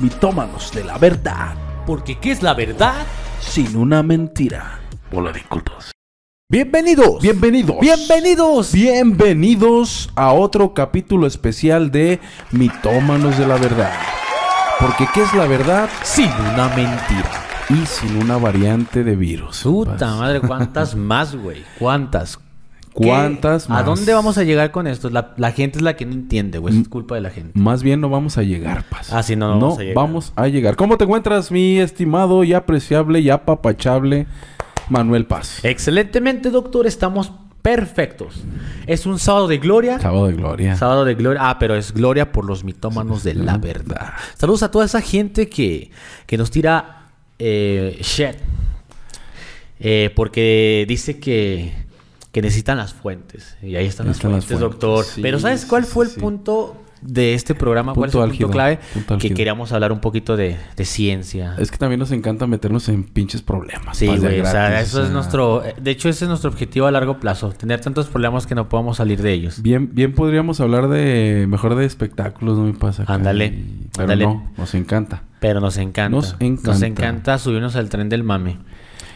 mitómanos de la verdad, Porque ¿qué es la verdad? sin una mentira. Hola de cultos. Bienvenidos. Bienvenidos. Bienvenidos. Bienvenidos a otro capítulo especial de Mitómanos de la Verdad. Porque ¿qué es la verdad? Sin una mentira. Y sin una variante de virus. Puta madre, ¿cuántas más, güey? ¿Cuántas? ¿Cuántas más? ¿A dónde vamos a llegar con esto? La, la gente es la que no entiende, güey. Es culpa de la gente. Más bien no vamos a llegar, Paz. Ah, sí, no, no vamos a llegar. vamos a llegar. ¿Cómo te encuentras, mi estimado y apreciable y apapachable Manuel Paz? Excelentemente, doctor. Estamos perfectos. Es un sábado de gloria. Sábado de gloria. Sábado de gloria. Ah, pero es gloria por los mitómanos de la verdad. Saludos a toda esa gente que, que nos tira eh, shit. Eh, porque dice que, que necesitan las fuentes. Y ahí están las Están las fuentes, doctor. sí, pero ¿sabes cuál fue sí, el sí. punto de este programa? ¿Cuál Punto es el álgido, punto clave? punto que queríamos hablar un poquito de, de ciencia. Es que también nos encanta meternos en pinches problemas. Sí, güey, o sea, eso o es nuestro... De hecho, ese es nuestro objetivo a largo plazo. Tener tantos problemas que no podamos salir de ellos. Bien, bien podríamos hablar de mejor de espectáculos, no me pasa. Ándale, y- Pero ándale. no, nos encanta. Pero nos encanta. Nos encanta. Nos encanta subirnos al tren del mame.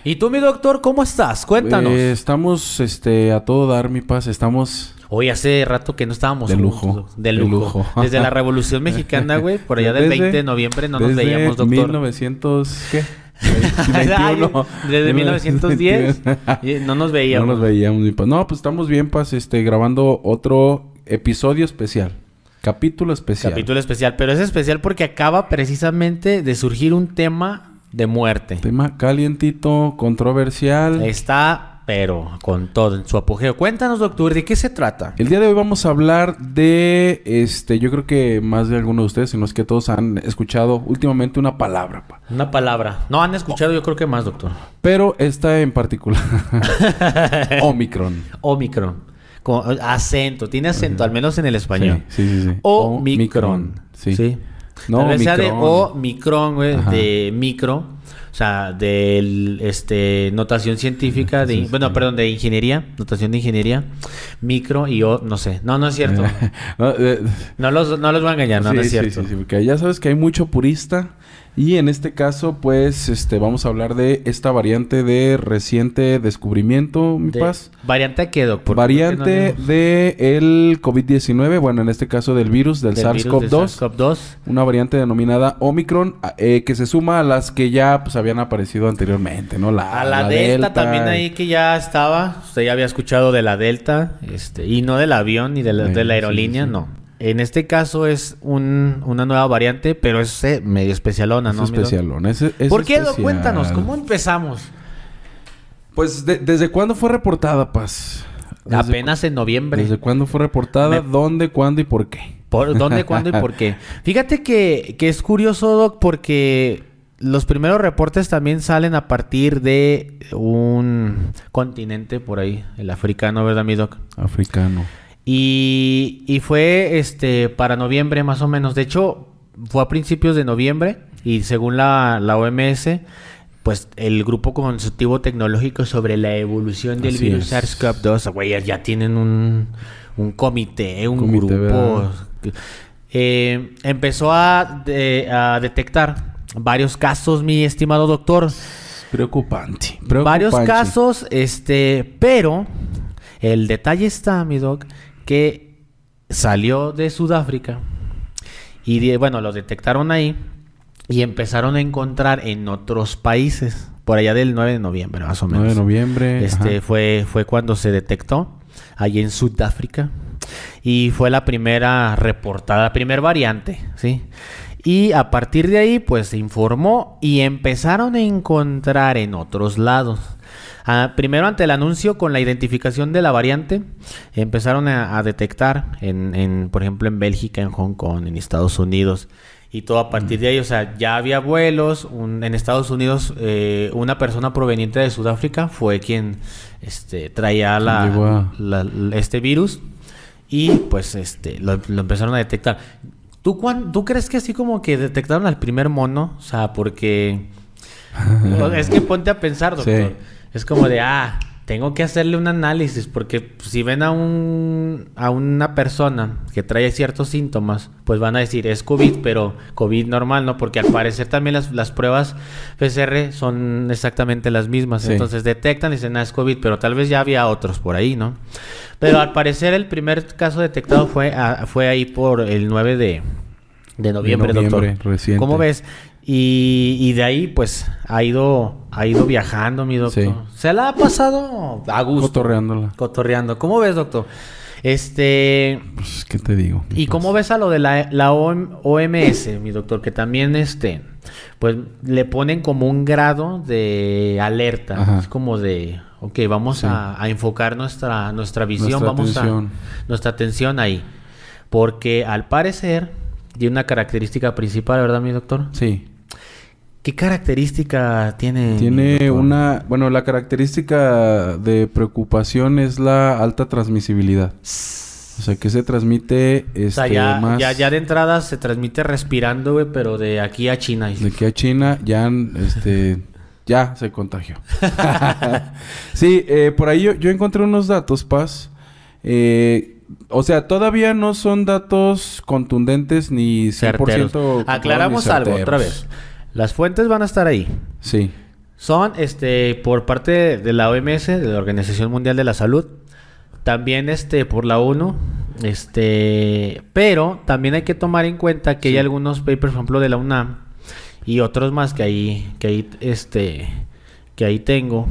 ¿Y tú, mi doctor, cómo estás? Cuéntanos. Eh, estamos este, a todo dar, mi paz. Estamos. Hoy hace rato que no estábamos De lujo, De de lujo. Desde la Revolución Mexicana, güey. Por allá del Desde- 20 de noviembre no nos veíamos, doctor. 1900, ¿qué? Ay, 21. Desde 1910 y no nos veíamos. No nos veíamos, mi paz. No, pues estamos bien, paz, este, grabando otro episodio especial. Capítulo especial. Capítulo especial. Pero es especial porque acaba precisamente de surgir un tema de muerte. Tema calientito, controversial. Está, pero con todo en su apogeo. Cuéntanos, doctor, ¿de qué se trata? El día de hoy vamos a hablar de, este, yo creo que más de algunos de ustedes, si no es que todos han escuchado últimamente una palabra, pa. Una palabra. No han escuchado, yo creo que más, doctor. pero esta en particular, Omicron. Omicron. Con acento, tiene acento, al menos en el español. Sí, sí, sí. sí. Omicron. Sí. Sí. No, Tal vez sea de Omicron. Güey, de micro. O sea, de este, notación científica, de, Sí, sí. bueno, perdón, de ingeniería, notación de ingeniería, micro y O, no sé. No, no es cierto. No, eh, No los, no los voy a engañar, no, no es cierto. sí, sí, porque ya sabes que hay mucho purista. Y en este caso, pues, este, vamos a hablar de esta variante de reciente descubrimiento, mi De- paz. ¿Variante qué, doc? Porque Variante no- de el COVID-19, bueno, en este caso del virus, del, del virus del SARS-CoV-2. SARS-CoV-2. Una variante denominada Omicron, eh, que se suma a las que ya pues habían aparecido anteriormente, ¿no? La, A la, Delta, también ahí que ya estaba. Usted ya había escuchado de la Delta. Este, y no del avión ni de la, Sí, de la sí, aerolínea, sí. no. En este caso es un- una nueva variante, pero es eh, medio especialona, Es ¿no? es- es ¿Por qué, doc? especial. Cuéntanos, ¿cómo empezamos? Pues, de- ¿desde cuándo fue reportada, Paz? ¿Desde Apenas en noviembre. ¿Desde cuándo fue reportada? Me- ¿Dónde, cuándo y por qué? ¿Por dónde, cuándo y por qué? Fíjate que, que es curioso, Doc, porque los primeros reportes también salen a partir de un continente por ahí, el africano, ¿verdad, mi Doc? Africano. Y, y fue este para noviembre más o menos. De hecho, fue a principios de noviembre y según la, la OMS, pues el grupo consultivo tecnológico sobre la evolución del Así virus es. SARS-CoV-2, güey, ya tienen un, un comité, un Comité, grupo. ¿verdad? Eh, empezó a, de- a detectar varios casos, mi estimado doctor. Preocupante. Varios preocupante. casos, este, pero el detalle está, mi doc, que salió de Sudáfrica y de- bueno, lo detectaron ahí y empezaron a encontrar en otros países, por allá del 9 de noviembre, más o 9 menos. de noviembre. Este ajá. fue, fue cuando se detectó allí en Sudáfrica y fue la primera reportada, la primera variante, ¿sí? Y a partir de ahí, pues se informó y empezaron a encontrar en otros lados. Ah, primero, ante el anuncio con la identificación de la variante, empezaron a, a detectar, en, en, por ejemplo, en Bélgica, en Hong Kong, en Estados Unidos, y todo a partir de ahí, o sea, ya había vuelos. un- en Estados Unidos, eh, una persona proveniente de Sudáfrica fue quien este, traía la, este virus y pues este lo, lo empezaron a detectar. ¿Tú, cuán- ¿Tú crees que así como que detectaron al primer mono? O sea, porque... es que ponte a pensar, doctor. Sí. Es como de, ah, tengo que hacerle un análisis porque si ven a un a una persona que trae ciertos síntomas, pues van a decir es COVID, pero COVID normal, ¿no? Porque al parecer también las, las pruebas PCR son exactamente las mismas. Sí. Entonces detectan y dicen, ah, es COVID, pero tal vez ya había otros por ahí, ¿no? Pero al parecer el primer caso detectado fue, a- fue ahí por el 9 de, de noviembre, noviembre, doctor. reciente. ¿Cómo ves? Y, y de ahí, pues, ha ido, ha ido viajando, mi doctor. Sí. Se la ha pasado a gusto. Cotorreándola. Cotorreando. ¿Cómo ves, doctor? Este... Pues, ¿qué te digo? ¿Y cómo ves a lo de la, la OM OMS, mi doctor? Que también, este, pues, le ponen como un grado de alerta. Ajá. Es como de, ok, vamos Sí. a, a enfocar nuestra, nuestra visión, Nuestra vamos atención. a nuestra atención ahí. Porque al parecer, tiene una característica principal, ¿verdad, mi doctor? Sí. ¿Qué característica tiene? Tiene una... Bueno, la característica de preocupación es la alta transmisibilidad. O sea, que se transmite este, O sea, ya, más... ya, ya de entrada se transmite respirando, güey, pero de aquí a China. De que a China ya, este, ya se contagió. sí, eh, por ahí yo, yo encontré unos datos, Paz. Eh, o sea, todavía no son datos contundentes ni 100% certeros. ni Aclaramos algo otra vez. Las fuentes van a estar ahí. Sí, Son este por parte de la OMS, de la Organización Mundial de la Salud, también este por la ONU, este, pero también hay que tomar en cuenta que hay algunos papers, por ejemplo, de la UNAM y otros más que ahí que ahí este que ahí tengo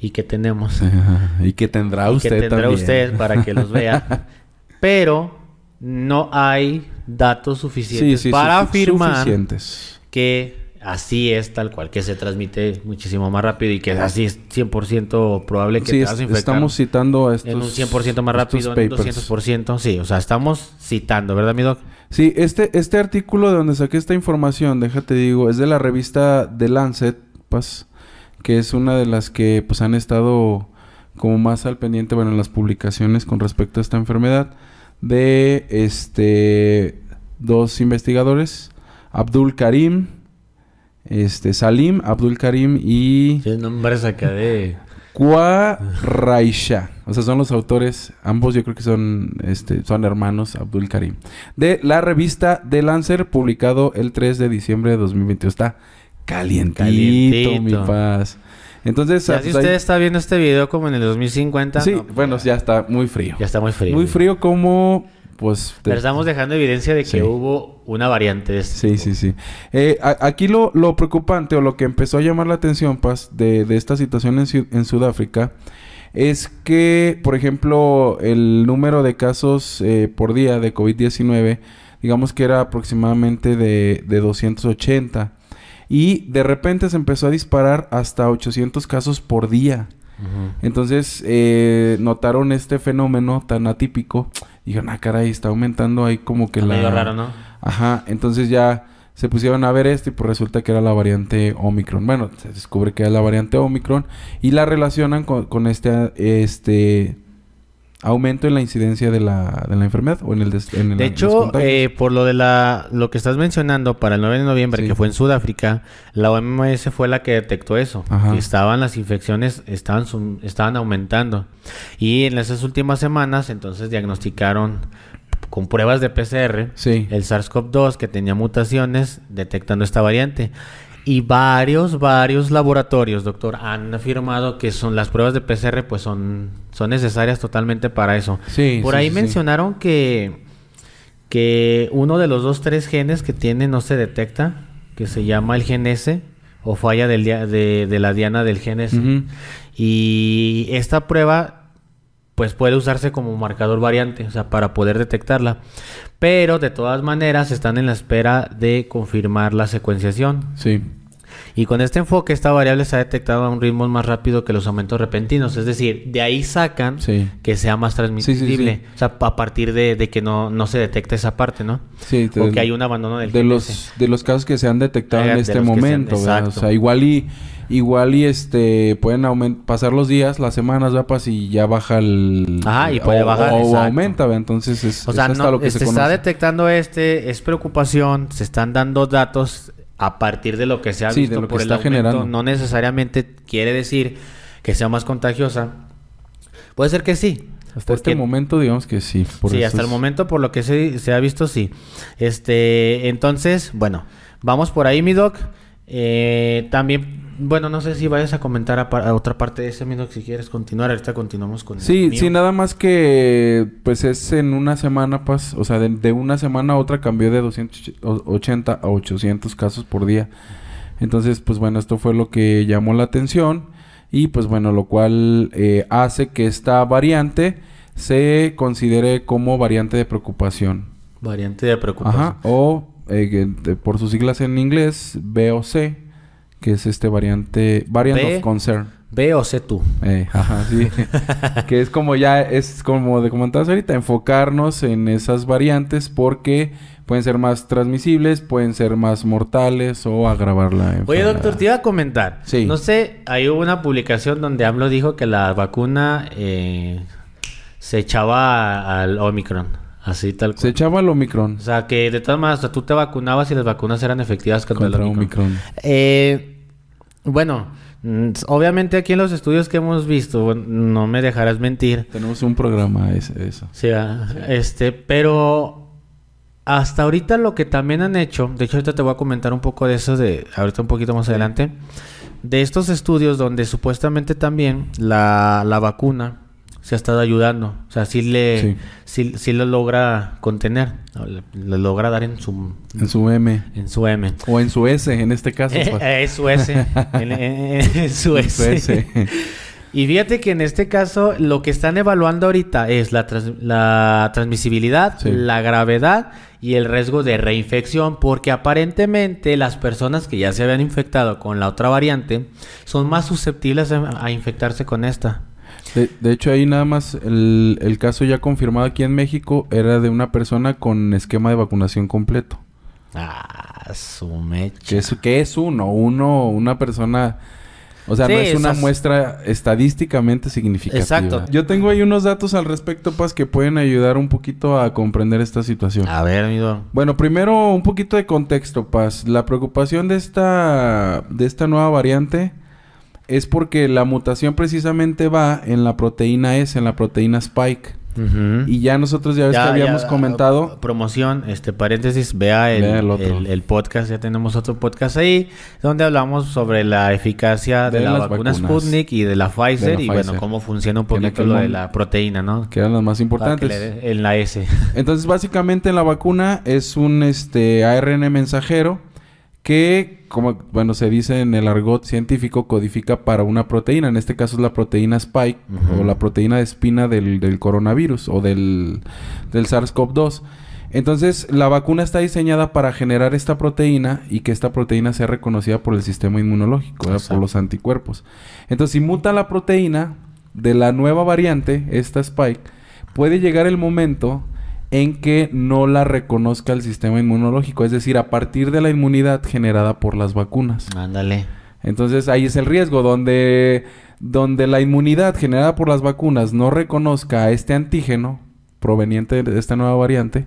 y que tenemos. y que tendrá y usted que tendrá también. usted para que los vea. Pero no hay datos suficientes sí, para afirmar suficientes. que así es tal cual, que se transmite muchísimo más rápido y que así es 100% probable que Sí, te vas a infectar estamos citando a estos en un 100% más rápido, en un papers. 200%. Sí, o sea, estamos citando, ¿verdad, mi doc? Sí, este, este artículo de donde saqué esta información, déjate digo, es de la revista The Lancet, Paz, que es una de las que pues han estado como más al pendiente, bueno, en las publicaciones con respecto a esta enfermedad, de este dos investigadores, Abdul Karim, este Salim, Abdul Karim y Sí, nombres acá de... Kwa Raisha. O sea, son los autores, ambos yo creo que son, este, son hermanos, Abdul Karim. De la revista The Lancer, publicado el 3 de diciembre de 2021. Está calientito, Calientito. mi paz. Entonces, Ya si pues, usted ahí- está viendo este video como en el 2050, sí, no, pues, bueno, ya está muy frío. ya está muy frío. muy frío como, pues... te- Pero estamos dejando evidencia de que Sí. hubo una variante de este Sí, tipo. sí, sí. Eh, a- aquí lo, lo preocupante o lo que empezó a llamar la atención, Paz, de, de esta situación en, Sudáfrica, es que, por ejemplo, el número de casos eh, por día de COVID-19, digamos que era aproximadamente de, de 280. Y de repente se empezó a disparar hasta 800 casos por día. Entonces eh, notaron este fenómeno tan atípico. Y dijeron, ah, caray, está aumentando ahí como que Está la... medio raro, ¿no? Ajá, entonces ya se pusieron a ver esto y pues resulta que era la variante Omicron. Bueno, se descubre que era la variante Omicron y la relacionan con, con este, este aumento en la incidencia de la, de la enfermedad o en el des- en De hecho, eh, por lo de la lo que estás mencionando para el 9 de noviembre, Sí. que fue en Sudáfrica, la OMS fue la que detectó eso. Ajá. Que estaban las infecciones, estaban, sum- estaban aumentando. Y en esas últimas semanas, entonces diagnosticaron con pruebas de PCR sí, el SARS-CoV-2 que tenía mutaciones detectando esta variante. Y varios, varios laboratorios, doctor, han afirmado que son las pruebas de PCR, pues son, son necesarias totalmente para eso. sí, Por sí, ahí sí, mencionaron que, que uno de los dos, tres genes que tiene no se detecta, que se llama el gen S o falla del de, de la diana del gen S. Y esta prueba pues puede usarse como marcador variante, o sea, para poder detectarla. Pero de todas maneras están en la espera de confirmar la secuenciación. Sí, Y con este enfoque, esta variable se ha detectado a un ritmo más rápido que los aumentos repentinos. Es decir, de ahí sacan sí, que sea más transmisible. sí. O sea, a partir de, de que no, no se detecta esa parte, ¿no? sí. O que hay un abandono del de los de los casos que se han detectado en de este se han- momento, ¿verdad? O sea, igual y igual y este pueden pasar los días, las semanas, ¿verdad? Pues, y ya baja el Ajá, y puede o, bajar, o exacto. aumenta, ¿verdad? Entonces es, O sea, es hasta no, lo que se se está detectando este, es preocupación, se están dando datos a partir de lo que se ha Sí, de visto que por el está aumento. generando. No necesariamente quiere decir que sea más contagiosa, Puede ser que sí. Hasta este momento, digamos que sí. sí, hasta el momento, por lo que se, se, ha visto, sí. Este, entonces, bueno, vamos por ahí, mi doc. Eh, también bueno, no sé si vayas a comentar a, otra parte de ese mismo si quieres continuar. Ahorita continuamos con Sí, sí, nada más que pues es en una semana, pues, o sea, de, una semana a otra cambió de 280 a 800 casos por día. Entonces, pues bueno, esto fue lo que llamó la atención y pues bueno, lo cual eh, hace que esta variante se considere como variante de preocupación. Variante de preocupación. Ajá, o eh, por sus siglas en inglés, B o C que es este variante, variant of concern. B o C tú. Eh, ajá, sí. que es como ya, es como de comentabas ahorita, enfocarnos en esas variantes porque pueden ser más transmisibles, pueden ser más mortales o agravar la enfermedad. Oye, doctor, te iba a comentar. Sí. No sé, hay hubo una publicación donde AMLO dijo que la vacuna eh, se echaba al Omicron. Así tal cual. Se echaba el Omicron. O sea, que de todas maneras, tú te vacunabas y las vacunas eran efectivas contra, el Omicron. Eh, bueno, mm, obviamente aquí en los estudios que hemos visto, no me dejarás mentir. Tenemos un programa ese, eso. Sí, ah, este, pero hasta ahorita lo que también han hecho, de hecho ahorita te voy a comentar un poco de eso, de ahorita un poquito más adelante, de estos estudios donde supuestamente también la, la vacuna se ha estado ayudando. O sea, sí le sí. Sí, lo logra contener. Le, logra dar en su... En su M. En su M. O en su S, en este caso. Es pues. su S. en, su S. y fíjate que en este caso lo que están evaluando ahorita es la, la transmisibilidad, la gravedad y el riesgo de reinfección, porque aparentemente las personas que ya se habían infectado con la otra variante son más susceptibles a infectarse con esta. De, hecho, ahí nada más el, caso ya confirmado aquí en México era de una persona con esquema de vacunación completo. Ah, su mecha. ¿Qué es, qué es uno? Uno, una persona... O sea, no es una muestra estadísticamente significativa. Exacto. Yo tengo ahí unos datos al respecto, Paz, que pueden ayudar un poquito a comprender esta situación. A ver, amigo. Bueno, primero un poquito de contexto, Paz. La preocupación de esta, de esta nueva variante es porque la mutación precisamente va en la proteína S, en la proteína Spike. Y ya nosotros ya ves que habíamos comentado. Promoción, este paréntesis, vea el, podcast, ya tenemos otro podcast ahí, donde hablamos sobre la eficacia de, la vacuna Sputnik y de la Pfizer, y bueno, cómo funciona un poquito lo de la proteína, ¿no? Que eran las más importantes. En la S. Entonces, básicamente la vacuna es un este ARN mensajero que, como bueno, se dice en el argot científico, codifica para una proteína. En este caso es la proteína Spike o la proteína de espina del, coronavirus o del, del SARS-CoV-2. Entonces, la vacuna está diseñada para generar esta proteína y que esta proteína sea reconocida por el sistema inmunológico, por los anticuerpos. Entonces, si muta la proteína de la nueva variante, esta Spike, puede llegar el momento en que no la reconozca el sistema inmunológico, es decir, a partir de la inmunidad generada por las vacunas. Ándale. Entonces ahí es el riesgo, donde, donde la inmunidad generada por las vacunas no reconozca a este antígeno proveniente de esta nueva variante,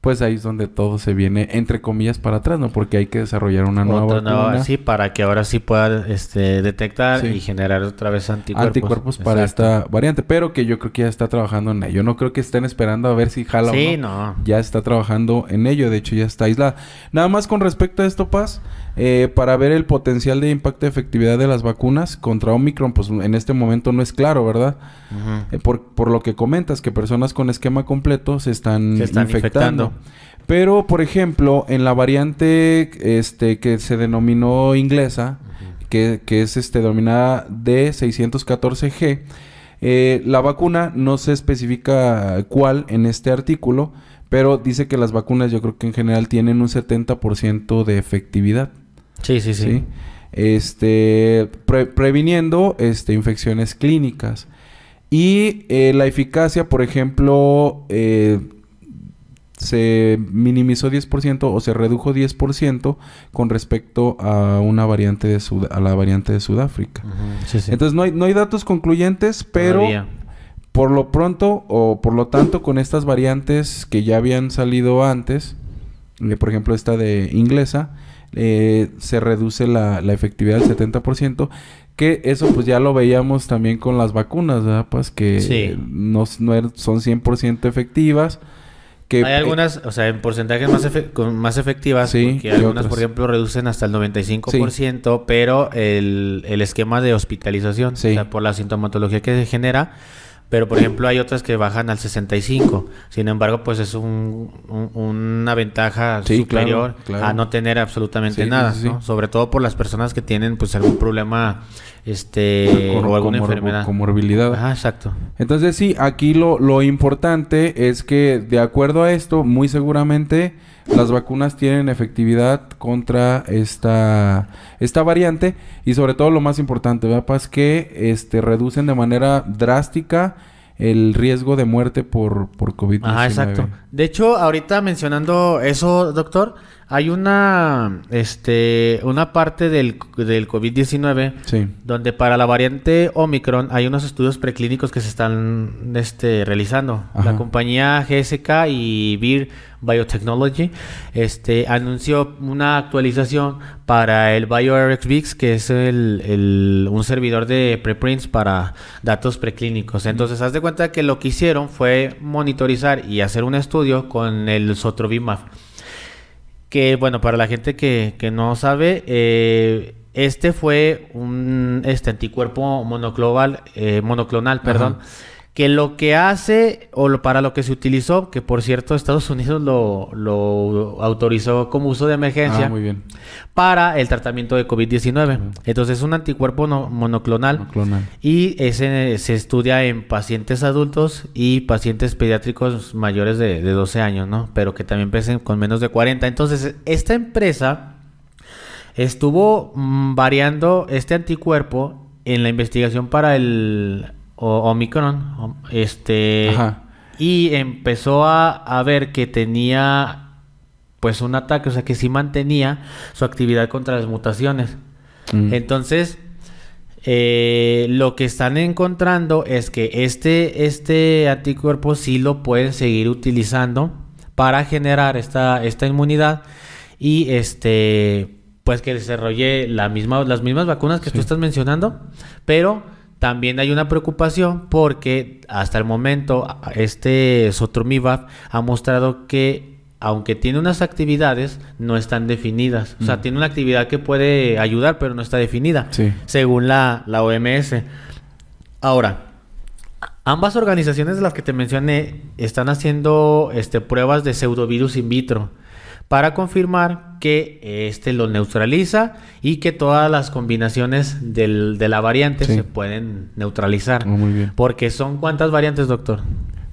pues ahí es donde todo se viene, entre comillas, para atrás, ¿no? Porque hay que desarrollar una nueva vacuna. sí, para que ahora sí pueda este, detectar y generar otra vez anticuerpos. Anticuerpos para esta variante, pero que yo creo que ya está trabajando en ello. No creo que estén esperando a ver si jala sí, o no. Ya está trabajando en ello, de hecho ya está aislada. Nada más con respecto a esto, Paz, eh, para ver el potencial de impacto de efectividad de las vacunas contra Omicron, pues en este momento no es claro, ¿verdad? Eh, por, por, lo que comentas, que personas con esquema completo se están, infectando. Pero, por ejemplo, en la variante este, que se denominó inglesa, que, que, es este, denominada D614G, eh, la vacuna no se especifica cuál en este artículo, pero dice que las vacunas yo creo que en general tienen un 70% de efectividad. Sí, sí, sí. Este, previniendo este, infecciones clínicas. Y eh, la eficacia, por ejemplo, eh, se minimizó 10% o se redujo 10% con respecto a una variante de a la variante de Sudáfrica. Entonces no hay, no hay datos concluyentes, pero por lo pronto o por lo tanto con estas variantes que ya habían salido antes, eh, por ejemplo esta de inglesa, eh, se reduce la, la efectividad al 70%, Que eso pues ya lo veíamos también con las vacunas, ¿verdad? Pues que Sí. no, no er- son 100% efectivas. Que, Hay algunas, o sea, en porcentajes más, efe- con- más efectivas, Sí, y algunas, otras. por ejemplo, reducen hasta el 95%, pero el, el esquema de hospitalización, Sí. o sea, por la sintomatología que se genera, pero por ejemplo hay otras que bajan al 65%. Sin embargo, pues es un, un- una ventaja Sí, superior claro, claro. a no tener absolutamente Sí, nada, sí, sí. ¿no? Sobre todo por las personas que tienen pues algún problema este o alguna comor- enfermedad. comorbilidad. Ajá, exacto. Entonces sí, aquí lo, lo importante es que de acuerdo a esto, muy seguramente las vacunas tienen efectividad contra esta, esta variante y sobre todo lo más importante, ¿verdad? Paz? que este, reducen de manera drástica el riesgo de muerte por, por COVID-19. Ajá, exacto. De hecho, ahorita mencionando eso, doctor, hay una, este, una parte del, del COVID-19 Sí. donde para la variante Omicron hay unos estudios preclínicos que se están este, realizando. Ajá. La compañía GSK y Vir Biotechnology este, anunció una actualización para el BioRxVix, que es el, el- un servidor de preprints para datos preclínicos. Entonces, haz de cuenta que lo que hicieron fue monitorizar y hacer un estudio con el Sotrovimab. Que bueno, para la gente que, que no sabe, eh, este fue un este anticuerpo monoclonal, eh, monoclonal, perdón, que lo que hace o lo- para lo que se utilizó, que por cierto Estados Unidos lo, lo autorizó como uso de emergencia Ah, muy bien. para el tratamiento de COVID-19. Entonces es un anticuerpo no- monoclonal. Monoclonal. Y ese se estudia en pacientes adultos y pacientes pediátricos mayores de, de 12 años, ¿no? Pero que también pesen con menos de 40. Entonces, esta empresa estuvo mm, variando este anticuerpo en la investigación para el o- Omicron. Este. Ajá. Y empezó a, a ver que tenía pues un ataque, o sea que sí mantenía su actividad contra las mutaciones. Mm. Entonces, eh, lo que están encontrando es que este, este anticuerpo sí lo pueden seguir utilizando para generar esta, esta inmunidad y este pues que desarrolle la misma, las mismas vacunas que tú estás mencionando, pero también hay una preocupación porque hasta el momento este Sotromivab ha mostrado que aunque tiene unas actividades, no están definidas. O sea, Mm. tiene una actividad que puede ayudar, pero no está definida, Sí. según la, la OMS. Ahora, ambas organizaciones de las que te mencioné están haciendo este, pruebas de pseudovirus in vitro para confirmar que este lo neutraliza y que todas las combinaciones del- de la variante Sí. se pueden neutralizar. Oh, muy bien. Porque son cuántas variantes, doctor?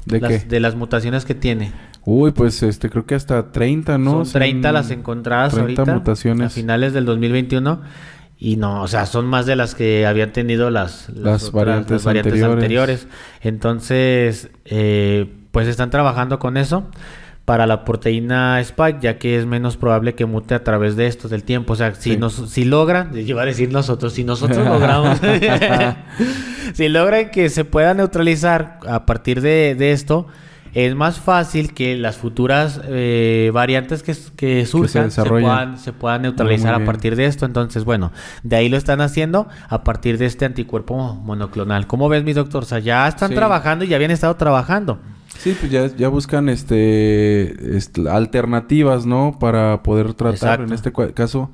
¿De las, qué? De las mutaciones que tiene. Uy, pues este creo que hasta 30, ¿no? Son 30 Son las encontradas 30 ahorita. mutaciones. A finales del 2021. Y no, o sea, son más de las que habían tenido las, Las variantes variantes anteriores. anteriores. Entonces, eh, pues están trabajando con eso para la proteína Spike, ya que es menos probable que mute a través de esto del tiempo. O sea, si, Sí. nos, si logran, yo iba a decir nosotros, si nosotros logramos, si logran que se pueda neutralizar a partir de, de esto, es más fácil que las futuras eh, variantes que, que surjan se, puedan, se puedan neutralizar muy a partir de esto. Entonces, bueno, de ahí lo están haciendo a partir de este anticuerpo monoclonal. ¿Cómo ves, mi doctor? O sea, ya están Sí. trabajando y ya habían estado trabajando. Sí, pues ya, ya buscan este, este, alternativas, ¿no? Para poder tratar. Exacto. En este caso,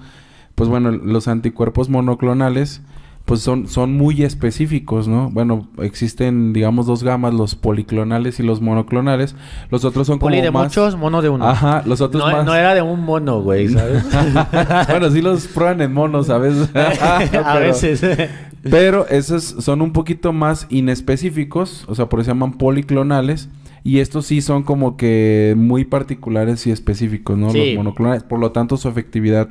pues bueno, los anticuerpos monoclonales, pues son, son muy específicos, ¿no? Bueno, existen, digamos, dos gamas, los policlonales y los monoclonales. Los otros son Poli como de más... muchos, mono de uno. Ajá, los otros no, más... no era de un mono, güey, ¿sabes? bueno, sí los prueban en monos, a Pero- veces. Pero esos son un poquito más inespecíficos, o sea, por eso se llaman policlonales. Y estos sí son como que muy particulares y específicos, ¿no? Sí. Los monoclonales. Por lo tanto, su efectividad,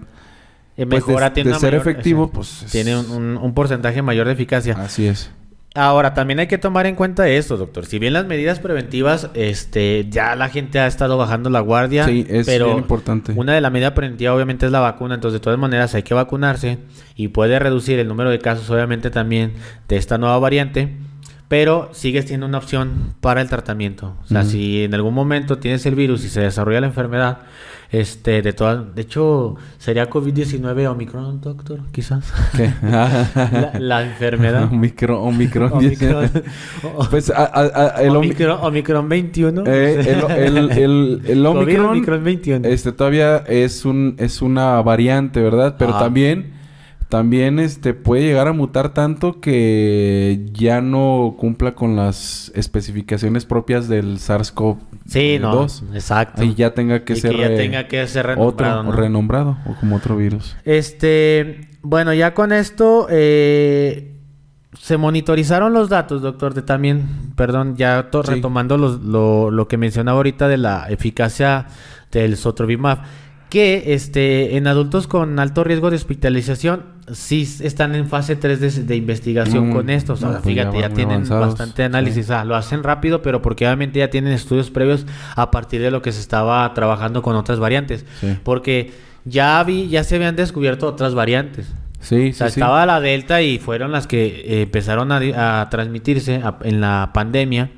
Eh, pues, mejora, de, tiene de ser mayor- efectivo, pues... es- Tiene un, un- un porcentaje mayor de eficacia. Así es. Ahora, también hay que tomar en cuenta esto, doctor. Si bien las medidas preventivas, este, ya la gente ha estado bajando la guardia, Sí, es pero bien importante. una de las medidas preventivas obviamente es la vacuna, entonces de todas maneras hay que vacunarse y puede reducir el número de casos obviamente también de esta nueva variante, pero sigues siendo una opción para el tratamiento. O sea, si en algún momento tienes el virus y se desarrolla la enfermedad, este, de todas, de hecho, sería COVID-19 Omicron, doctor, quizás. ¿Qué? la, la enfermedad. Omicron, Omicron. Omicron. Pues a- a- a- el Omi- Omicron, Omicron 21. eh, el, el, el, el Omicron, Omicron 21. este todavía es un es una variante, ¿verdad? Pero también también este puede llegar a mutar tanto que ya no cumpla con las especificaciones propias del SARS-CoV sí, no, 2. exacto. Ahí ya tenga que y ser que ya re- tenga que ser renombrado, otro ¿no? renombrado o como otro virus. Este, bueno, ya con esto eh, se monitorizaron los datos, doctor, de también, perdón, ya Sí. retomando los- lo, lo que mencionaba ahorita de la eficacia del sotrovimab, que este, en adultos con alto riesgo de hospitalización sí están en fase 3 de, de investigación Mm, con esto. O sea, no, pues fíjate, ya, tienen avanzados, bastante análisis. Ah, lo hacen rápido, pero porque obviamente ya tienen estudios previos a partir de lo que se estaba trabajando con otras variantes. Sí. Porque ya vi, ya se habían descubierto otras variantes. Sí, O sea, sí, sí. estaba la Delta y fueron las que eh, empezaron a, transmitirse a- en la pandemia,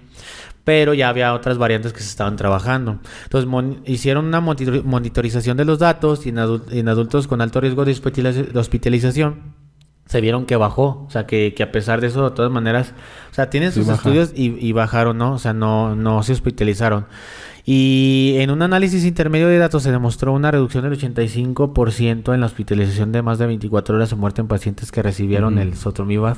pero ya había otras variantes que se estaban trabajando. Entonces mon- hicieron una monitor- monitorización de los datos y en, adul- en adultos con alto riesgo de, hospitaliza- de hospitalización se vieron que bajó, o sea, que, que a pesar de eso, de todas maneras, o sea, tienen sus estudios y, y bajaron, ¿no? O sea, no, no se hospitalizaron. Y en un análisis intermedio de datos se demostró una reducción del 85% en la hospitalización de más de 24 horas de muerte en pacientes que recibieron el Sotrovimab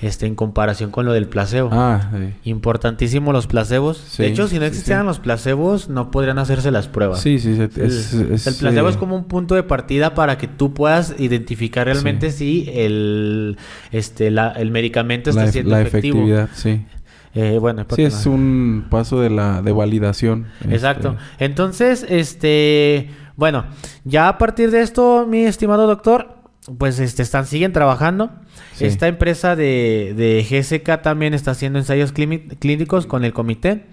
este, en comparación con lo del placebo. Ah, sí. Importantísimo los placebos. Sí, de hecho, si no existieran sí. los placebos, no podrían hacerse las pruebas. Sí, sí, sí, El- es- es, el placebo eh, es como un punto de partida para que tú puedas identificar realmente si el, este, la- el medicamento está la, siendo la efectivo. efectividad, sí. Eh, bueno, Sí, es un paso de la de validación. Exacto. este, Entonces, este, bueno, ya a partir de esto, mi estimado doctor, pues este, están, siguen trabajando. Sí. Esta empresa de, de GSK también está haciendo ensayos clínicos con el comité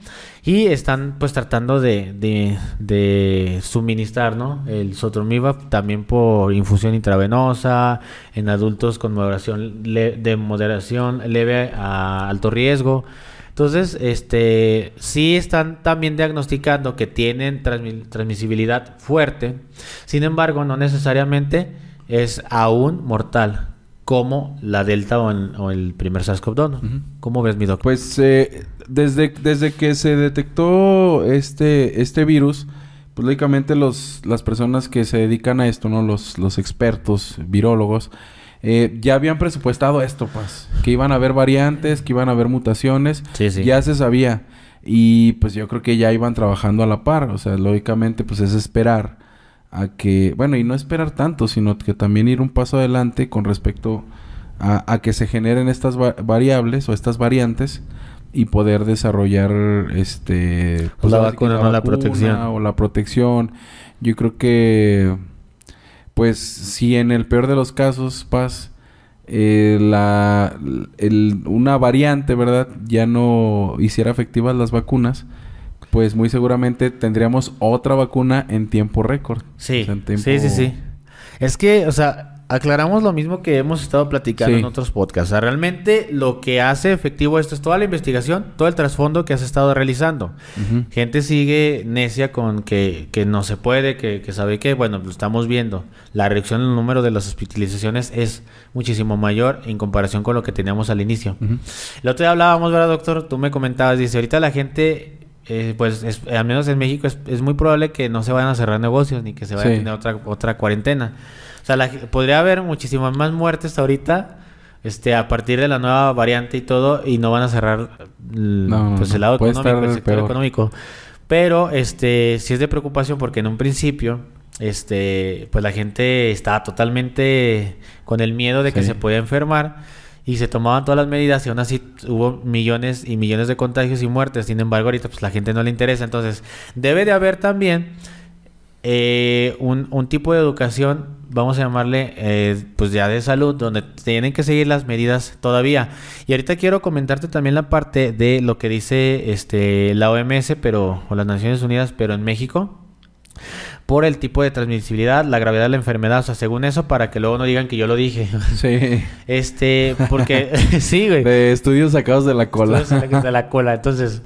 y están pues tratando de, de- de suministrar, ¿no? El Sotromivab también por infusión intravenosa en adultos con moderación le- de moderación leve a alto riesgo. Entonces, este, sí están también diagnosticando que tienen transmi- transmisibilidad fuerte, sin embargo, no necesariamente es aún mortal, como la Delta o, el- o el primer SARS-CoV-2. Ujú. ¿Cómo ves, mi doctor? Pues eh, desde, desde que se detectó este, este virus, pues lógicamente los, las personas que se dedican a esto, ¿no? Los, los expertos, virólogos, eh, ya habían presupuestado esto, pues. Que iban a haber variantes, que iban a haber mutaciones. Sí, sí. Ya se sabía. Y pues yo creo que ya iban trabajando a la par. O sea, lógicamente, pues es esperar a que, bueno, y no esperar tanto, sino que también ir un paso adelante con respecto a, a que se generen estas va- variables o estas variantes y poder desarrollar este La vacuna, no la protección. o la protección. Yo creo que pues si en el peor de los casos, Paz, eh, la, el- una variante, ¿verdad? Ya no hiciera efectivas las vacunas, pues muy seguramente tendríamos otra vacuna en tiempo récord. Sí, O sea, en tiempo- sí, sí, sí. Es que, o sea, aclaramos lo mismo que hemos estado platicando Sí. en otros podcasts. O sea, realmente lo que hace efectivo esto es toda la investigación, todo el trasfondo que has estado realizando. Gente sigue necia con que, que no se puede, que, que sabe que, bueno, lo estamos viendo. La reducción en el número de las hospitalizaciones es muchísimo mayor en comparación con lo que teníamos al inicio. El otro día hablábamos, ¿verdad, doctor? Tú me comentabas, dice, ahorita la gente, eh, pues, es- al menos en México, es, es muy probable que no se vayan a cerrar negocios ni que se vaya Sí. a tener otra, otra cuarentena. O sea, la podría haber muchísimas más muertes ahorita, este, a partir de la nueva variante y todo, y no van a cerrar No, pues, el lado económico, el sector peor. económico. Pero, este, sí es de preocupación porque en un principio, este, pues la gente estaba totalmente con el miedo de que Sí. se podía enfermar y se tomaban todas las medidas y aún así hubo millones y millones de contagios y muertes. Sin embargo, ahorita pues la gente no le interesa. Entonces, debe de haber también eh, un, un tipo de educación, vamos a llamarle, eh, pues ya de salud, donde tienen que seguir las medidas todavía. Y ahorita quiero comentarte también la parte de lo que dice este la OMS, pero o las Naciones Unidas, pero en México. Por el tipo de transmisibilidad, la gravedad de la enfermedad, o sea, según eso, para que luego no digan que yo lo dije. Sí. Este, porque sí, güey. De estudios sacados de la cola. Estudios de la cola. Entonces,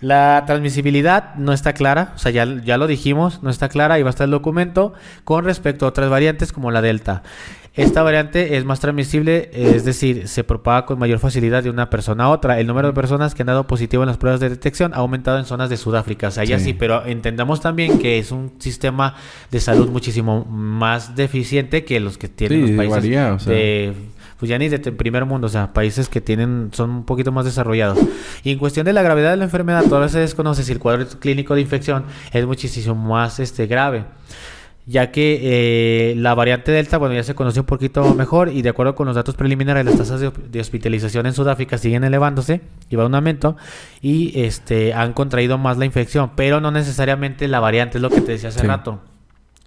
la transmisibilidad no está clara, o sea, ya, ya lo dijimos, no está clara y va a estar el documento con respecto a otras variantes como la delta. Esta variante es más transmisible, es decir, se propaga con mayor facilidad de una persona a otra. El número de personas que han dado positivo en las pruebas de detección ha aumentado en zonas de Sudáfrica. O sea, ya sí, pero entendamos también que es un sistema de salud muchísimo más deficiente que los que tienen los países varía, o sea. de pues ya ni de primer mundo, o sea, países que tienen, son un poquito más desarrollados. Y en cuestión de la gravedad de la enfermedad, todavía se desconoce si el cuadro clínico de infección es muchísimo más este, grave ya que eh, la variante Delta, bueno, ya se conoció un poquito mejor y de acuerdo con los datos preliminares, las tasas de, hospitalización en Sudáfrica siguen elevándose y va un aumento y este, han contraído más la infección, pero no necesariamente la variante, es lo que te decía hace rato.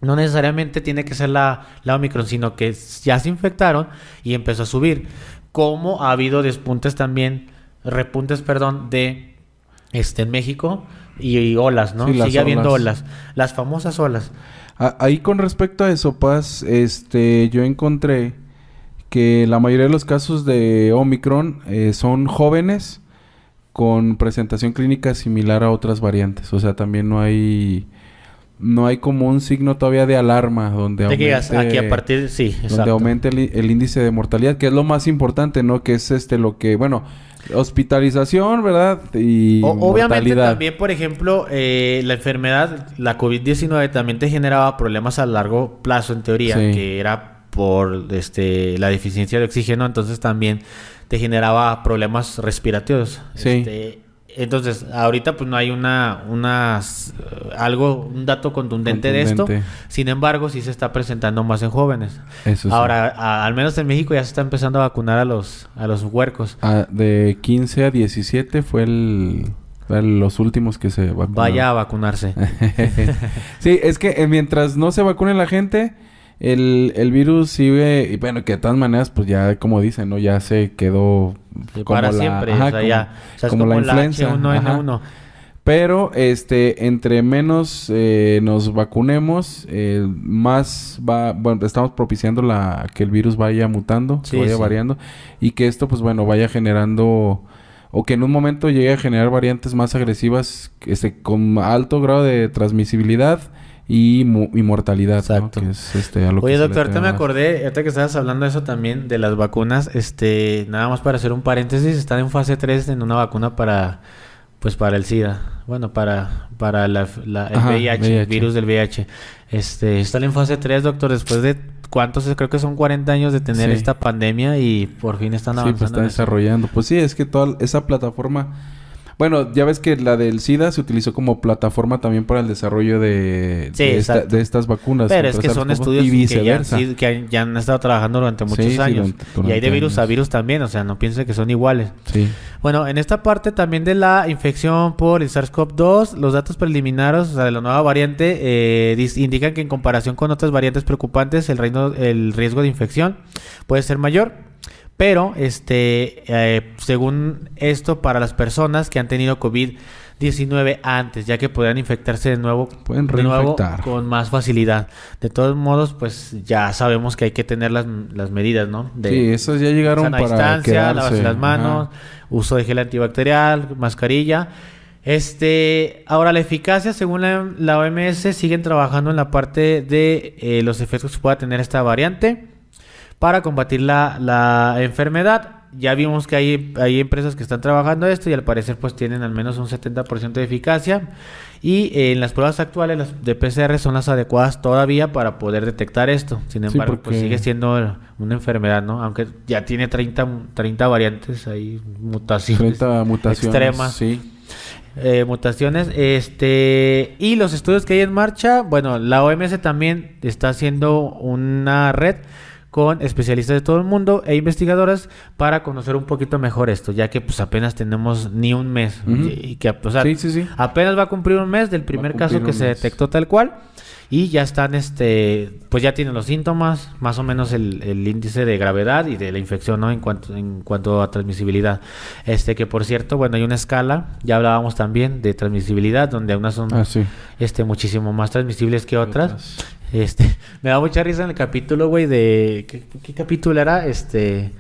No necesariamente tiene que ser la, la Omicron, sino que ya se infectaron y empezó a subir. Como ha habido despuntes también, repuntes, perdón, de este en México y, olas, ¿no? Sigue habiendo olas. Las famosas olas. Ahí con respecto a eso, Paz, este, yo encontré que la mayoría de los casos de Omicron eh, son jóvenes con presentación clínica similar a otras variantes. O sea, también no hay no hay como un signo todavía de alarma donde aumente, aquí a partir sí, donde aumente el, índice de mortalidad, que es lo más importante, ¿no? Que es este lo que, bueno, hospitalización, ¿verdad? Y obviamente también, por ejemplo, eh, la enfermedad, la COVID-19 también te generaba problemas a largo plazo, en teoría, que era por este, la deficiencia de oxígeno, entonces también te generaba problemas respiratorios. Sí. Este, entonces, ahorita pues no hay una, unas, algo, un dato contundente, de esto. Sin embargo, sí se está presentando más en jóvenes. Eso Ahora, al menos en México ya se está empezando a vacunar a los, a los huercos. Ah, de 15 a 17 fue el, los últimos que se vacunaron. Vaya a vacunarse. sí, es que eh, mientras no se vacune la gente, el, el virus sigue, y bueno, que de todas maneras, pues ya como dicen, ¿no? Ya se quedó como para siempre, o sea, ya, como, la influenza. H1N1. Pero, este, entre menos eh, nos vacunemos, eh, más va, bueno, estamos propiciando la, que el virus vaya mutando, vaya variando, y que esto, pues bueno, vaya generando, o que en un momento llegue a generar variantes más agresivas, este, con alto grado de transmisibilidad, y, mortalidad. Exacto. este, Oye, doctor, te me acordé, ahorita que estabas hablando de eso también, de las vacunas, este, nada más para hacer un paréntesis, están en fase 3 en una vacuna para, pues para el SIDA, bueno, para, para la, el VIH, virus del VIH. Este, están en fase 3, doctor, después de cuántos, creo que son 40 años de tener esta pandemia y por fin están avanzando. Sí, pues está desarrollando. Pues sí, es que toda esa plataforma bueno, ya ves que la del SIDA se utilizó como plataforma también para el desarrollo de, de, estas vacunas. Pero es que son estudios Que, ya, han estado trabajando durante muchos años. y hay de virus a virus también, o sea, no piensen que son iguales. Sí. Bueno, en esta parte también de la infección por el SARS-CoV-2, los datos preliminares o sea, de la nueva variante eh, indican que en comparación con otras variantes preocupantes, el, reino, el riesgo de infección puede ser mayor. Pero, este, eh, según esto, para las personas que han tenido COVID-19 antes, ya que podrían infectarse de nuevo, Pueden de nuevo con más facilidad. De todos modos, pues ya sabemos que hay que tener las, medidas, ¿no? De sí, esas ya llegaron para distancia, lavarse las manos, uso de gel antibacterial, mascarilla. Este, ahora la eficacia, según la, OMS, siguen trabajando en la parte de eh, los efectos que pueda tener esta variante para combatir la, enfermedad. Ya vimos que hay, hay empresas que están trabajando esto y al parecer pues tienen al menos un 70% de eficacia. Y en las pruebas actuales las de PCR son las adecuadas todavía para poder detectar esto. Sin embargo, pues sigue siendo una enfermedad, ¿no? Aunque ya tiene 30, 30 variantes ahí, mutaciones, 30 mutaciones extremas. Sí. Eh, mutaciones. Este, y los estudios que hay en marcha, bueno, la OMS también está haciendo una red con especialistas de todo el mundo e investigadoras para conocer un poquito mejor esto, ya que pues apenas tenemos ni un mes y que apenas va a cumplir un mes del primer caso que se detectó tal cual y ya están, este, pues ya tienen los síntomas, más o menos el, el índice de gravedad y de la infección, ¿no? En cuanto, en cuanto a transmisibilidad. Este, que por cierto, bueno, hay una escala, ya hablábamos también de transmisibilidad, donde unas son Ah, sí. este, muchísimo más transmisibles que otras. Otras. Este, me da mucha risa en el capítulo, güey, de... ¿qué, qué capítulo era? Este...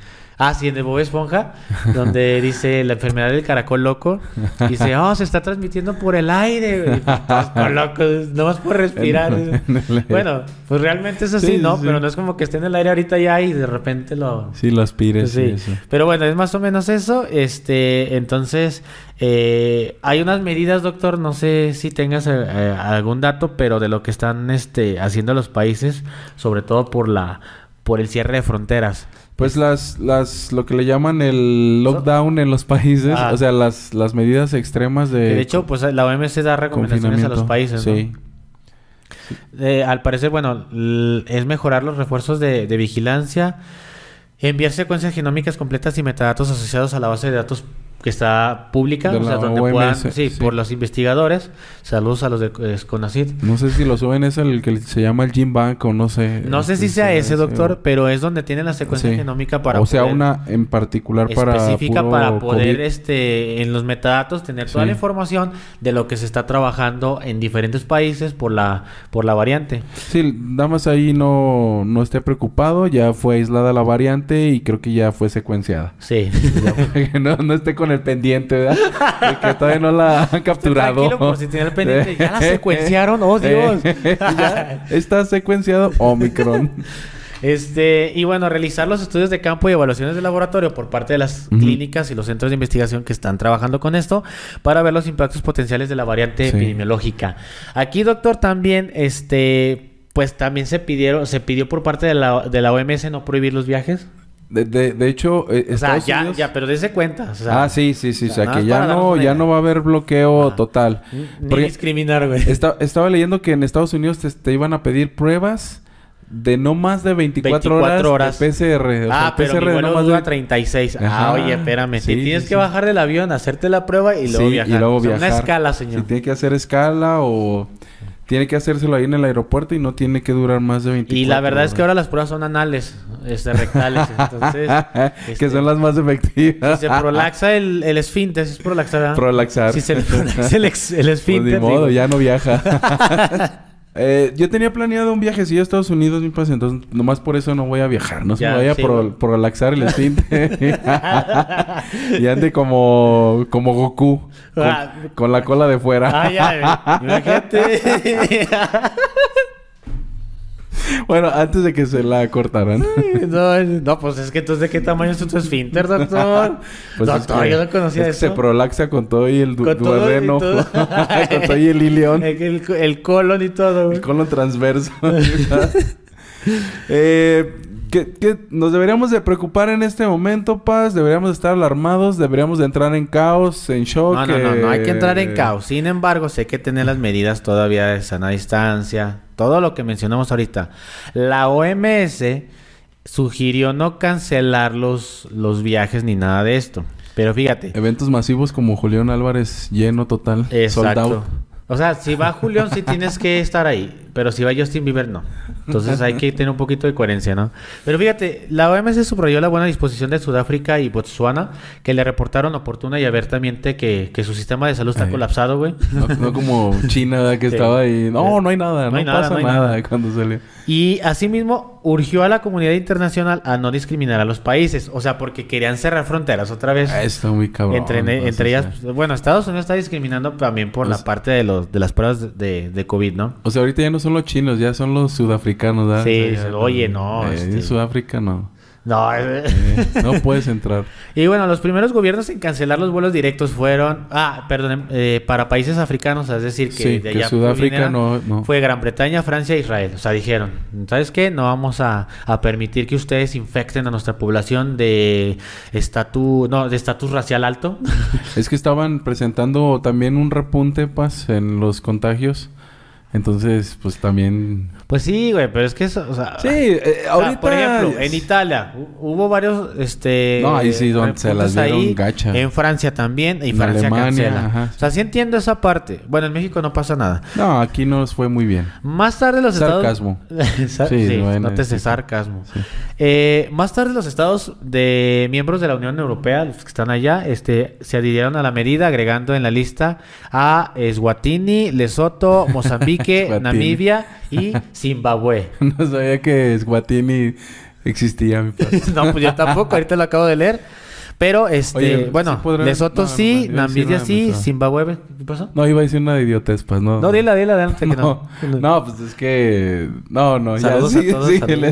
Ah, sí, en de Bob Esponja, donde dice la enfermedad del caracol loco. Dice, oh, se está transmitiendo por el aire, güey. Todos por locos, nomás por respirar. El bueno, pues realmente es así, Sí, ¿no? sí. Pero no es como que esté en el aire ahorita ya y de repente lo... Sí, lo aspires. Sí. eso. Pero bueno, es más o menos eso. Este, entonces, eh, hay unas medidas, doctor. No sé si tengas eh, eh, algún dato, pero de lo que están este, haciendo los países, sobre todo por la, por el cierre de fronteras. Pues las, las, lo que le llaman el lockdown en los países, Ah. o sea, las, las medidas extremas de, Que de hecho, pues la OMS da recomendaciones a los países. ¿no? Sí. Eh, al parecer, bueno, es mejorar los refuerzos de, de vigilancia, enviar secuencias genómicas completas y metadatos asociados a la base de datos que está pública, o sea, donde OMS, puedan, sí, sí. por los investigadores. Saludos a los de eh. No sé si lo suben, es el que se llama el Gene Bank o no sé. No sé si Este, sea ese, doctor, pero es donde tienen la secuencia sí. genómica para O sea, poder- una en particular para específica puro para poder COVID. este en los metadatos tener toda la información de lo que se está trabajando en diferentes países por la por la variante. Sí, nada más ahí no, no esté preocupado, ya fue aislada la variante y creo que ya fue secuenciada. Sí. No, no esté con el pendiente, ¿verdad? De que todavía no la han capturado. Tranquilo, por si tiene el pendiente. Ya la secuenciaron, oh Dios. Ya está secuenciado Omicron. Este, y bueno, realizar los estudios de campo y evaluaciones de laboratorio por parte de las clínicas y los centros de investigación que están trabajando con esto para ver los impactos potenciales de la variante Sí. epidemiológica. Aquí, doctor, también, este, pues también se pidieron, se pidió por parte de la, de la OMS no prohibir los viajes. De, de, de hecho, eh, O sea, Estados ya, Unidos- ya, pero dése cuenta. o sea, ah, sí, sí, sí. O sea, que ya no, ya idea. no va a haber bloqueo Ah. total. Ni Porque discriminar, güey. esta- estaba leyendo que en Estados Unidos te, te iban a pedir pruebas de no más de 24, 24 horas, horas. de PCR. O sea, Ah, pero PCR mi de vuelo no más dura de 36. Ah, Ajá. oye, espérame. Sí, te tienes sí, que sí. bajar del avión, hacerte la prueba y luego viajar. y luego O sea, viajar. Una escala, señor. Si tiene que hacer escala o tiene que hacérselo ahí en el aeropuerto y no tiene que durar más de 24 Y la verdad es que ahora las pruebas son anales, este, rectales. Entonces, que este, son las más efectivas. si se prolaxa el, el esfínter, si es prolaxar. Prolaxar. Si se prolaxa el, el Pues esfínter. ni modo, digo. ya no viaja. Eh, yo tenía planeado un viajecillo a Estados Unidos, mi pas, entonces nomás por eso no voy a viajar. No se me vaya sí, pro- güey. prolaxar el esfínter. y ande como, como Goku. Con, Ah. con la cola de fuera. Ah, ya, güey. imagínate. bueno, antes de que se la cortaran. no, no, pues es que entonces, ¿de qué tamaño es tu esfínter, doctor? Pues es doctor, que- yo no conocía es que eso. se prolaxa con todo y el du- Con todo duodeno. con todo y el ilión. El, el, el colon y todo, güey. El colon transverso. eh, ¿qué, qué nos deberíamos de preocupar en este momento, Paz? ¿Deberíamos de estar alarmados? ¿Deberíamos de entrar en caos, en shock? No, no, no, no hay que entrar en eh, caos. Sin embargo, sé que tener las medidas todavía de sana distancia, todo lo que mencionamos ahorita. La OMS sugirió no cancelar los, los viajes ni nada de esto. Pero fíjate. Eventos masivos como Julián Álvarez lleno total. Sold Exacto. out. O sea, si va Julián, sí tienes que estar ahí. Pero si va Justin Bieber, no. Entonces hay que tener un poquito de coherencia, ¿no? Pero fíjate, la OMS subrayó la buena disposición de Sudáfrica y Botsuana, que le reportaron oportuna y abiertamente que, que su sistema de salud está Ay. colapsado, güey. No, no como China que Sí. estaba ahí. No, no hay nada. No No, hay nada, pasa no hay nada, nada. cuando salió. Y asimismo urgió a la comunidad internacional a no discriminar a los países. O sea, porque querían cerrar fronteras otra vez. Ah, Está muy cabrón. entre entre ellas, bueno, Estados Unidos está discriminando también por O la parte de los de las pruebas de, de COVID, ¿no? O sea, ahorita ya no son los chinos, ya son los sudafricanos, ¿verdad? Sí, O sea, ya- oye, no, Eh, este- En Sudáfrica no. No, eh. Eh, no puedes entrar. Y bueno, los primeros gobiernos en cancelar los vuelos directos fueron, ah, perdón, eh, para países africanos, es decir, que Sí, de que allá Sudáfrica no- no. fue Gran Bretaña, Francia e Israel. O sea, dijeron, ¿sabes qué? No vamos a, a permitir que ustedes infecten a nuestra población de estatus, no, de estatus racial alto. Es que estaban presentando también un repunte, Paz, en los contagios. Entonces, pues también... Pues sí, güey, pero es que eso, o sea... Sí, eh, o sea, ahorita... por ejemplo, en Italia hu- hubo varios, este... No, ahí sí, donde se las dieron gacha. En Francia también, y En Francia Alemania, cancela. ajá. O sea, sí entiendo esa parte. Bueno, en México no pasa nada. No, aquí nos fue muy bien. Más tarde los Sarcasmo. estados... Sa- Sí, sí, a nótese decir. sarcasmo. Sí. Eh, más tarde los estados de miembros de la Unión Europea, los que están allá, este, se adhirieron a la medida agregando en la lista a Eswatini, Lesoto, Mozambique. Namibia y Zimbabue. No sabía que Esguatini existía, mi no, pues yo tampoco, ahorita lo acabo de leer. Pero, este, Oye, bueno, ¿sí podrán- Lesoto no, sí, no, a Namibia sí. Zimbabue, ¿qué pasó? No, iba a decir una idiotez, pues, no. No, dile, dile, adelante que No, no. pues es que... No, no, Saludos ya, a sigue, todos, síguele,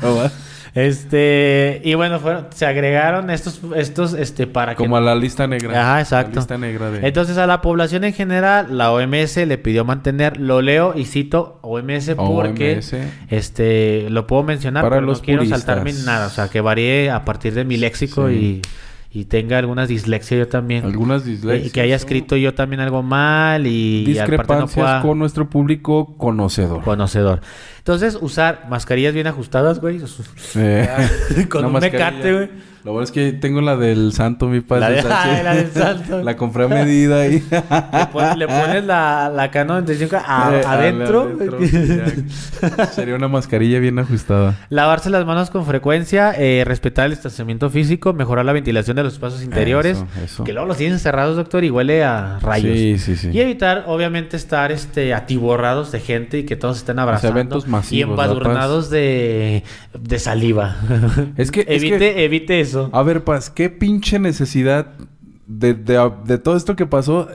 saludos. Este, y bueno, fueron, se agregaron estos, estos, este, para que Como a la lista negra. Ajá, exacto. La lista negra de... Entonces a la población en general, la OMS le pidió mantener, lo leo y cito OMS porque OMS. este lo puedo mencionar, Para pero los no quiero puristas. saltarme nada, o sea, que varíe a partir de mi léxico Sí. y, y tenga algunas dislexia yo también. Algunas Y- dislexias. Y que haya escrito yo también algo mal y, y aparte no Discrepancias pueda con nuestro público conocedor. conocedor. Entonces, usar mascarillas bien ajustadas, güey. Eh, Con un mascarilla. mecate, güey. Lo bueno es que tengo la del santo, mi padre. La de- la del santo. la compré a medida ahí. Le, pon- le pones la, la Canon 95 a- Eh, adentro. adentro, ya. Sería una mascarilla bien ajustada. Lavarse las manos con frecuencia, eh, respetar el distanciamiento físico, mejorar la ventilación de los espacios interiores. Eso, eso. Que luego los tienen cerrados, doctor, y huele a rayos. Sí, sí, sí. Y evitar, obviamente, estar este, atiborrados de gente y que todos estén abrazando. eventos masivos, Y embadurnados de, de saliva. Es que- es evite, que- evite eso. A ver, Paz, ¿qué pinche necesidad de, de- de todo esto que pasó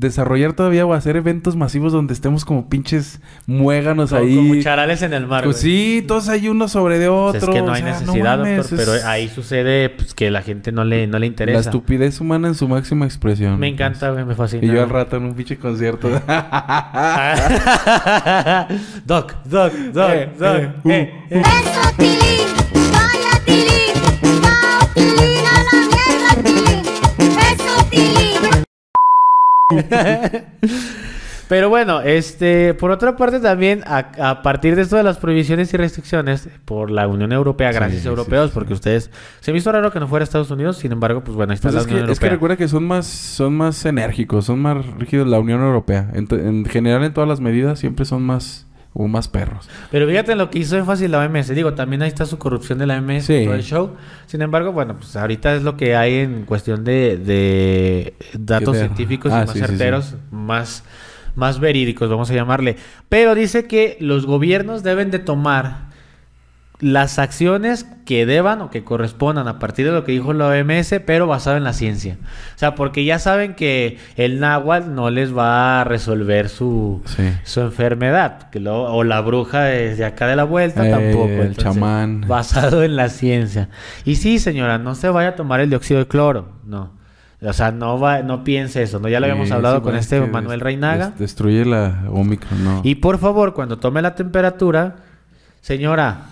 desarrollar todavía o hacer eventos masivos donde estemos como pinches muéganos ahí? Como charales en el mar. Pues güey. sí, todos hay uno sobre de Pues otro. es que no o hay sea, necesidad, mames, doctor, pero ahí sucede pues, que la gente no le, no le La interesa. estupidez humana en su máxima expresión. Me encanta, güey, me fascina. Y yo al rato en un pinche concierto. doc, doc, doc, Eh, doc. eh, uh, eh, eh. Eso tilín, vaya tilín, chao tilín, Pero bueno, este, por otra parte también, a, a partir de esto de las prohibiciones y restricciones por la Unión Europea, gracias Sí, europeos, sí, sí. porque ustedes, se me hizo raro que no fuera Estados Unidos, sin embargo, pues bueno, ahí está Pues la es, que, es que Europea. recuerda que son más, son más enérgicos, son más rígidos la Unión Europea. En general, en todas las medidas, siempre son más, o más perros. Pero fíjate en lo que hizo énfasis la OMS. Digo, también ahí está su corrupción de la OMS Sí. todo el show. Sin embargo, bueno, pues ahorita es lo que hay en cuestión de, de datos científicos Ah, y más sí, sí, sí. certeros, más, más verídicos, vamos a llamarle. Pero dice que los gobiernos deben de tomar las acciones que deban o que correspondan a partir de lo que dijo la OMS, pero basado en la ciencia. O sea, porque ya saben que el náhuatl no les va a resolver su, Sí. su enfermedad. Que lo- o la bruja desde acá de la vuelta Eh, tampoco. el chamán. Basado en la ciencia. Y sí, señora, no se vaya a tomar el dióxido de cloro. No. O sea, no va, no piense eso. ¿no? Ya lo habíamos Sí, hablado con este Manuel Reinaga. des- destruye la Omicron, no. Y por favor, cuando tome la temperatura, señora,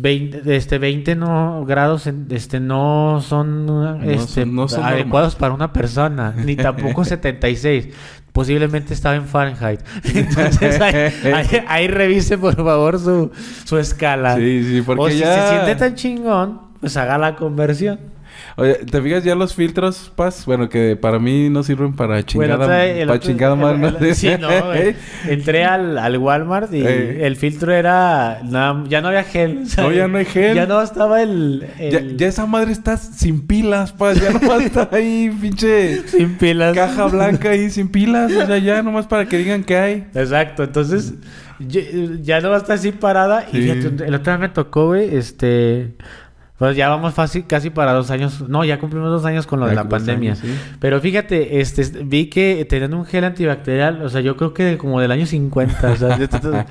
20, este 20 no, grados este, no son, este, son- no son adecuados para una persona, ni tampoco 76. Posiblemente estaba en Fahrenheit. Entonces ahí, ahí- ahí revise por favor su, su escala. Sí, sí, porque o si ya- se siente tan chingón, pues haga la conversión. Oye, ¿te fijas ya los filtros, Paz? Bueno, que para mí no sirven para chingada, Bueno, trae para otro- chingada el- el- Sí, no, güey. Entré al, al Walmart y Eh. el filtro era... nada- ya no había gel. No, ya no hay gel. Ya no estaba el... Ya, esa madre está sin pilas, Paz. Ya nomás está ahí, pinche sin pilas. caja blanca ahí sin pilas. O sea, ya nomás para que digan que hay. Exacto, entonces yo- ya no va a estar así parada. Y Sí. fíjate, el otro día me tocó, güey, este... Pues ya vamos fácil, casi para dos años. No, ya cumplimos dos años con lo de la pandemia. años, sí. Pero fíjate, este, vi que tenían un gel antibacterial, o sea, yo creo que como del año 50. O sea.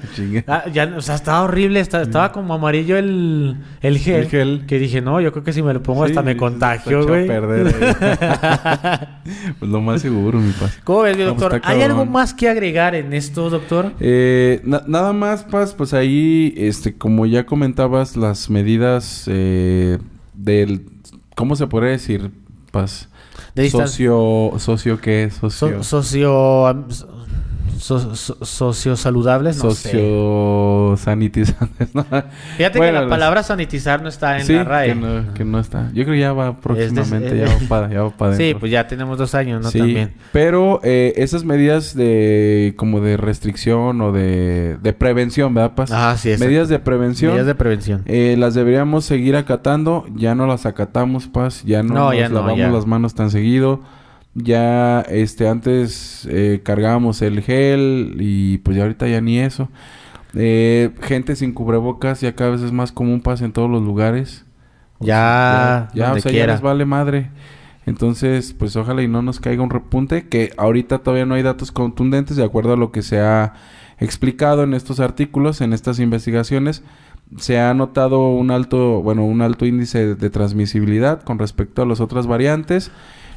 Ah, ya, o sea, estaba horrible, esta- estaba como amarillo el, el gel. El gel. Que dije, no, yo creo que si me lo pongo hasta me contagio, güey. pues lo más seguro, mi Paz. ¿Cómo ves, doctor? ¿Hay algo más que agregar en esto, doctor? Eh, na- nada más, Paz, pues ahí, este, como ya comentabas, las medidas eh, del, ¿cómo se podría decir, Paz? De socio, socio qué, socio. So- socio... so- so- so- sociosaludables, no sé. Sociosanitizantes. ¿no? Fíjate Bueno, que la palabra sanitizar no está en sí, la RAE. que no, que no está. Yo creo que ya va próximamente, de- ya va para, ya va para Sí, pues ya tenemos dos años, ¿no? Sí, También. pero eh, esas medidas de como de restricción o de, de prevención, ¿verdad, Paz? Ah, sí, exacto. Medidas de prevención. Medidas de prevención. eh, las deberíamos seguir acatando. Ya no las acatamos, Paz. Ya no, No, nos ya lavamos ya. las manos tan seguido. Ya, este, antes eh, cargábamos el gel y pues ya ahorita ya ni eso. Eh, gente sin cubrebocas ya cada vez es más común, Paz, en todos los lugares. O Ya, sea, ya, o sea, quiera. ya les vale madre. Entonces, pues ojalá y no nos caiga un repunte, que ahorita todavía no hay datos contundentes de acuerdo a lo que se ha explicado en estos artículos, en estas investigaciones. Se ha notado un alto, bueno, un alto índice de, de transmisibilidad con respecto a las otras variantes.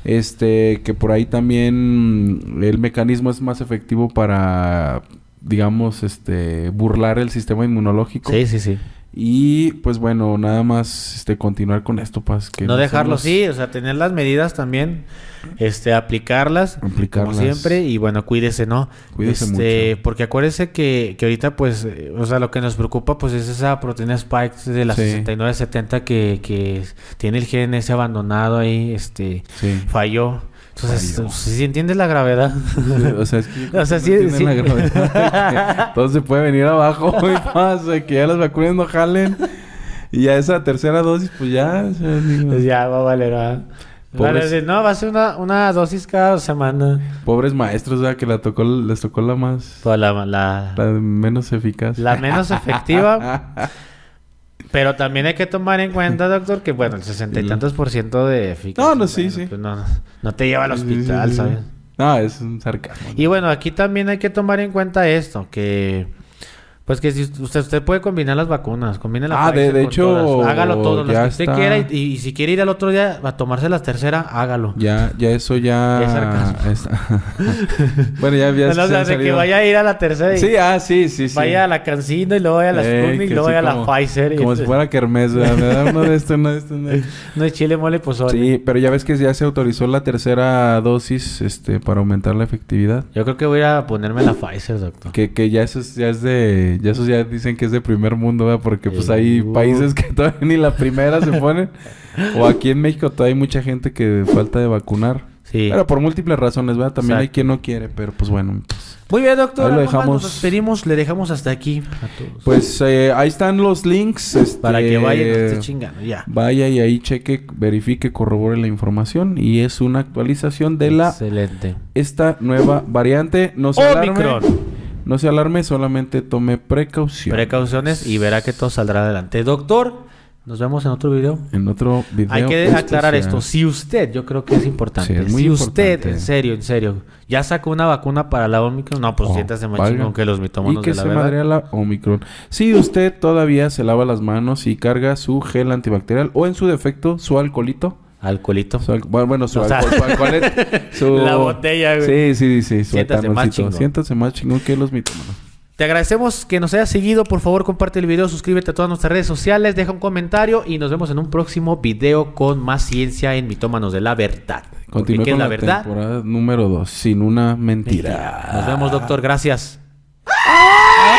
Este, que por ahí también el mecanismo es más efectivo para, digamos, este, burlar el sistema inmunológico. Sí, sí, sí. Y pues bueno, nada más este continuar con esto, pues que no dejarlo así, o sea, tener las medidas también, este, aplicarlas, Aplicarlas. como siempre, y bueno, cuídese, ¿no? Cuídese este, mucho. Porque acuérdese que, que ahorita, pues, o sea, lo que nos preocupa, pues, es esa proteína spike de la Sí. 6970 que, que tiene el gen ese abandonado ahí, este, Sí. falló. Entonces, Falló. si entiendes la gravedad. o sea, es que O sea, sí- sí. la gravedad se puede venir abajo y pasa que ya las vacunas no jalen y ya esa tercera dosis pues ya, o sea, Pues ya va a valer, ¿verdad? Pobres- decir, no, va a ser una, una dosis cada semana. pobres maestros, ¿verdad? que la tocó les tocó la más Pues la, la, la menos eficaz. la menos efectiva. Pero también hay que tomar en cuenta, doctor, que bueno, el sesenta y tantos por ciento de eficacia. No, no, sí, bueno, sí. pues no, no te lleva al hospital. ¿sabes? No, es un sarcasmo. Y bueno, aquí también hay que tomar en cuenta esto, que pues que si usted, usted puede combinar las vacunas, combine la Ah, de- Pfizer de con hecho, todas. hágalo todo, las ya que usted está. quiera y, y si quiere ir al otro día a tomarse la tercera, hágalo. Ya, ya eso ya... Es sarcasmo. bueno, ya, ya No, se o sea, han de que salido- vaya a ir a la tercera y Sí, ah, sí, sí, sí. vaya a la Cancino y luego vaya a la Eh, Sputnik y que luego sí, vaya a la Pfizer. y Como si entonces- fuera kermés, ¿verdad? Me da uno de esto, uno de esto, uno de. No es chile, mole, pozole. Sí, pero ya ves que ya se autorizó la tercera dosis este, para aumentar la efectividad. Yo creo que voy a ponerme la Pfizer, doctor. Que, que ya eso es, ya es de... Ya esos ya dicen que es de primer mundo, ¿verdad? Porque pues hay Uh. países que todavía ni la primera se ponen. o aquí en México todavía hay mucha gente que falta de vacunar. Sí. Pero por múltiples razones, ¿verdad? También hay quien no quiere, pero pues bueno. pues- Muy bien, doctor. Ahí lo dejamos. Nos despedimos, le dejamos hasta aquí a todos. Pues eh, ahí están los links. este, Para que vaya y nos esté chingando, ya. Vaya y ahí cheque, verifique, corrobore la información. Y es una actualización de la Excelente. esta nueva variante. No se alarme. No se alarme, solamente tome precaución. Precauciones y verá que todo saldrá adelante. Doctor, nos vemos en otro video. en otro video. Hay que especial. aclarar esto. Si usted, yo creo que es importante. Sí, es muy si usted, en serio, en serio, ya sacó una vacuna para la Omicron, no, pues Oh, siéntase más valga. chingón que los Y mitómanos que de la se verdad. madrea la Omicron. Si usted todavía se lava las manos y carga su gel antibacterial o en su defecto su alcoholito. Alcoholito. Su al- bueno, bueno, su O sea, alcohol, su alcoholet, su- La botella, güey. Sí, sí, sí, su Siéntase más chingón. Siéntase más chingón que los mitómanos. Te agradecemos que nos hayas seguido. Por favor, comparte el video, suscríbete a todas nuestras redes sociales, deja un comentario y nos vemos en un próximo video con más ciencia en Mitómanos de la Verdad. Continúe ¿qué con es la, la verdad? temporada número 2, sin una mentira. Nos vemos, doctor. Gracias. ¡Ah!